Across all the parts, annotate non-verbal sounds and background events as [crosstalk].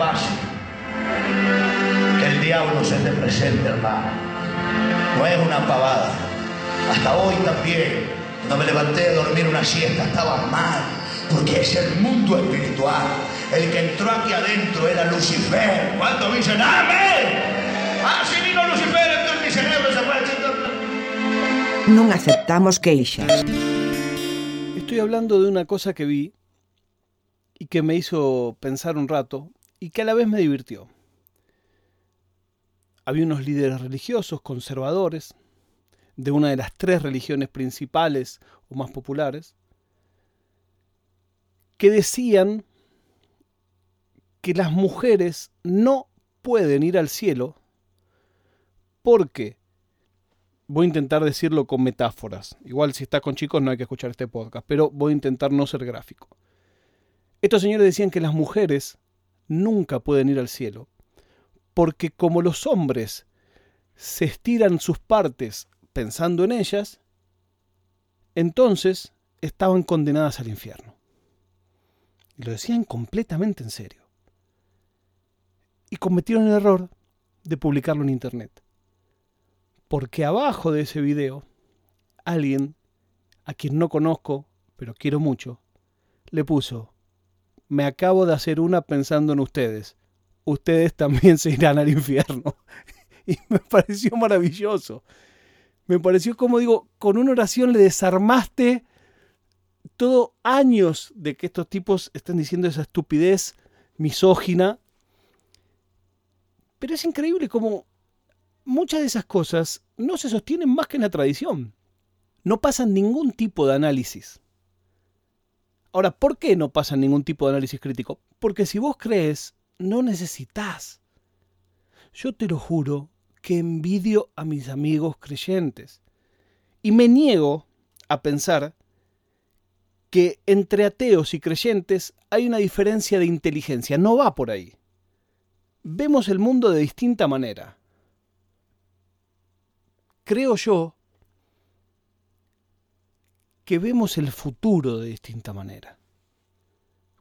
fácil. Que el diablo se te presente, hermano. No es una pavada. Hasta hoy también, cuando me levanté a dormir una siesta, estaba mal. Porque es el mundo espiritual. El que entró aquí adentro era Lucifer. ¿Cuántos dicen amén? Ah, sí vino Lucifer, entonces mi cerebro se fue. Non aceptamos queixas. Estoy hablando de una cosa que vi y que me hizo pensar un rato y que a la vez me divirtió. Había unos líderes religiosos conservadores de una de las tres religiones principales o más populares que decían que las mujeres no pueden ir al cielo porque voy a intentar decirlo con metáforas. Igual si estás con chicos no hay que escuchar este podcast, pero voy a intentar no ser gráfico. Estos señores decían que las mujeres nunca pueden ir al cielo, porque como los hombres se estiran sus partes pensando en ellas, entonces estaban condenadas al infierno. Y lo decían completamente en serio. Y cometieron el error de publicarlo en internet porque abajo de ese video, alguien, a quien no conozco, pero quiero mucho, le puso, me acabo de hacer una pensando en ustedes, ustedes también se irán al infierno. [laughs] y me pareció maravilloso. Me pareció como digo, con una oración le desarmaste todo años de que estos tipos están diciendo esa estupidez misógina. Pero es increíble como muchas de esas cosas no se sostienen más que en la tradición. No pasan ningún tipo de análisis. Ahora, ¿por qué no pasan ningún tipo de análisis crítico? Porque si vos crees, no necesitas. Yo te lo juro que envidio a mis amigos creyentes. Y me niego a pensar que entre ateos y creyentes hay una diferencia de inteligencia. No va por ahí. Vemos el mundo de distinta manera creo yo que vemos el futuro de distinta manera.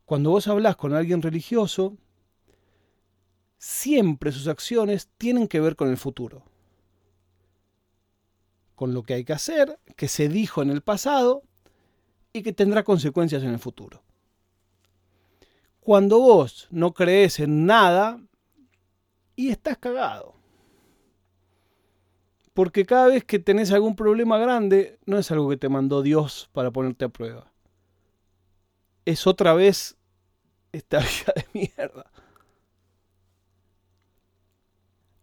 Cuando vos hablas con alguien religioso, siempre sus acciones tienen que ver con el futuro. Con lo que hay que hacer, que se dijo en el pasado y que tendrá consecuencias en el futuro. Cuando vos no crees en nada y estás cagado. Porque cada vez que tenés algún problema grande, no es algo que te mandó Dios para ponerte a prueba. Es otra vez esta [laughs] vida de mierda.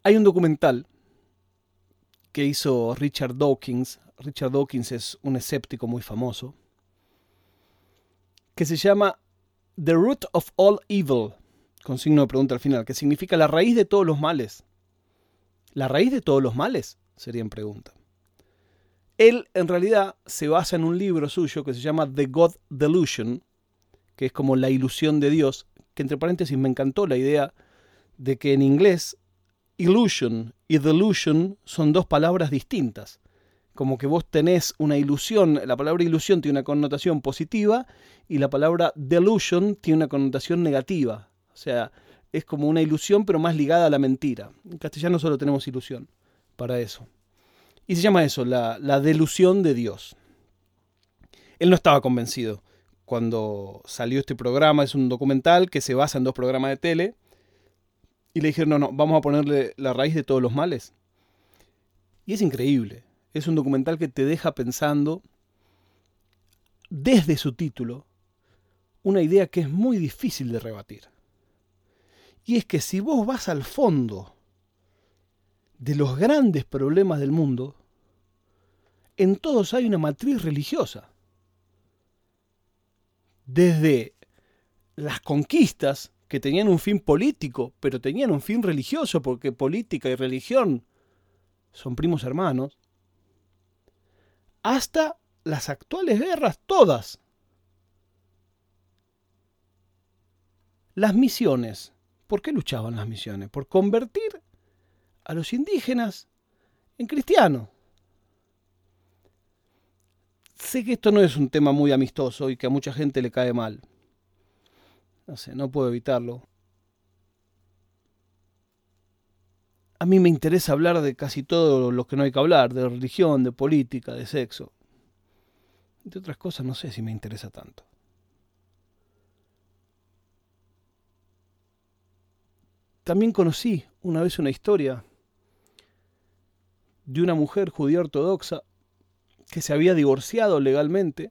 Hay un documental que hizo Richard Dawkins. Richard Dawkins es un escéptico muy famoso. Que se llama The Root of All Evil, con signo de pregunta al final, que significa la raíz de todos los males. ¿La raíz de todos los males? Sería en pregunta. Él en realidad se basa en un libro suyo que se llama The God Delusion, que es como la ilusión de Dios, que entre paréntesis me encantó la idea de que en inglés illusion y delusion son dos palabras distintas. Como que vos tenés una ilusión, la palabra ilusión tiene una connotación positiva y la palabra delusion tiene una connotación negativa. O sea, es como una ilusión pero más ligada a la mentira. En castellano solo tenemos ilusión para eso. Y se llama eso, la, delusión de Dios. Él no estaba convencido cuando salió este programa, es un documental que se basa en dos programas de tele, y le dijeron, no, no, vamos a ponerle la raíz de todos los males. Y es increíble, es un documental que te deja pensando, desde su título, una idea que es muy difícil de rebatir. Y es que si vos vas al fondo de los grandes problemas del mundo, en todos hay una matriz religiosa. Desde las conquistas, que tenían un fin político, pero tenían un fin religioso, porque política y religión son primos hermanos, hasta las actuales guerras, todas. Las misiones. ¿Por qué luchaban las misiones? Por convertir a los indígenas en cristianos. Sé que esto no es un tema muy amistoso y que a mucha gente le cae mal. No sé, no puedo evitarlo. a mí me interesa hablar de casi todo lo que no hay que hablar, de religión, de política, de sexo. De otras cosas no sé si me interesa tanto. También conocí una vez una historia de una mujer judía ortodoxa que se había divorciado legalmente,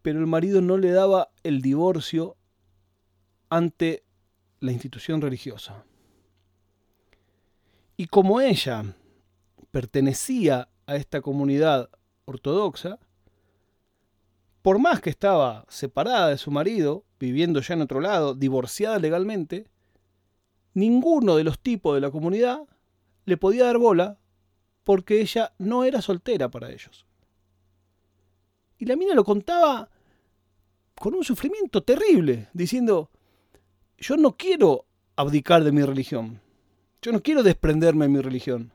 pero el marido no le daba el divorcio ante la institución religiosa. Y como ella pertenecía a esta comunidad ortodoxa, por más que estaba separada de su marido, viviendo ya en otro lado, divorciada legalmente, ninguno de los tipos de la comunidad le podía dar bola porque ella no era soltera para ellos. Y la mina lo contaba con un sufrimiento terrible, diciendo, yo no quiero abdicar de mi religión, yo no quiero desprenderme de mi religión.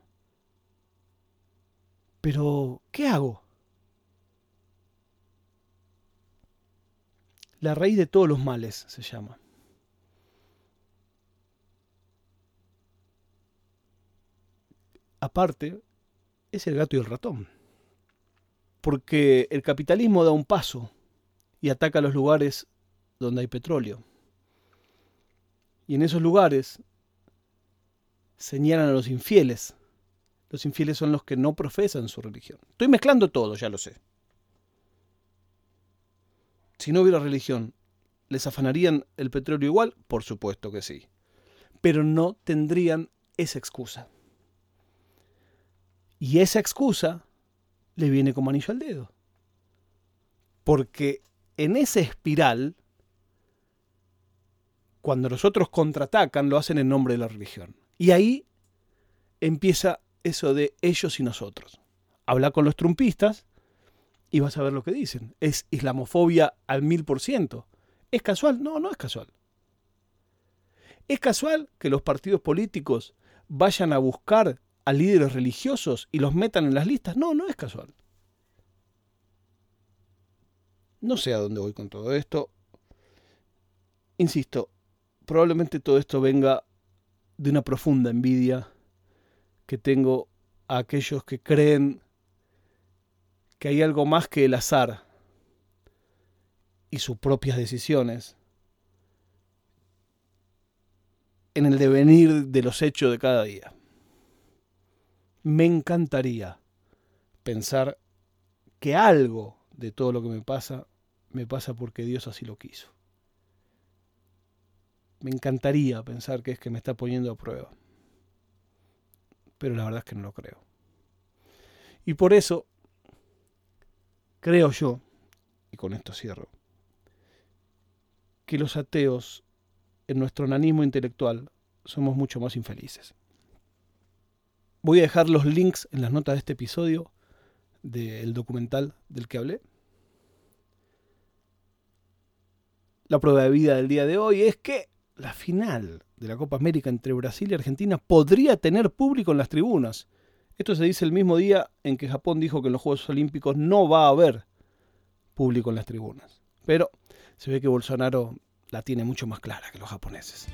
Pero, ¿qué hago? La raíz de todos los males se llama. Aparte es el gato y el ratón. Porque el capitalismo da un paso y ataca los lugares donde hay petróleo. Y en esos lugares señalan a los infieles. Los infieles son los que no profesan su religión. Estoy mezclando todo, ya lo sé. Si no hubiera religión, ¿les afanarían el petróleo igual? Por supuesto que sí. Pero no tendrían esa excusa. Y esa excusa le viene como anillo al dedo. Porque en esa espiral, cuando los otros contraatacan, lo hacen en nombre de la religión. Y ahí empieza eso de ellos y nosotros. Habla con los trumpistas y vas a ver lo que dicen. Es islamofobia al mil por ciento. ¿Es casual? No, no es casual. ¿Es casual que los partidos políticos vayan a buscar a líderes religiosos y los metan en las listas. No, no es casual. No sé a dónde voy con todo esto. Insisto, probablemente todo esto venga de una profunda envidia que tengo a aquellos que creen que hay algo más que el azar y sus propias decisiones en el devenir de los hechos de cada día me encantaría pensar que algo de todo lo que me pasa me pasa porque Dios así lo quiso. Me encantaría pensar que es que me está poniendo a prueba. Pero la verdad es que no lo creo. Y por eso creo yo, y con esto cierro, que los ateos en nuestro nanismo intelectual somos mucho más infelices. Voy a dejar los links en las notas de este episodio del documental del que hablé. La prueba de vida del día de hoy es que la final de la Copa América entre Brasil y Argentina podría tener público en las tribunas. Esto se dice el mismo día en que Japón dijo que en los Juegos Olímpicos no va a haber público en las tribunas. Pero se ve que Bolsonaro la tiene mucho más clara que los japoneses.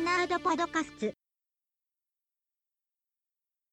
ナードパドカスツ。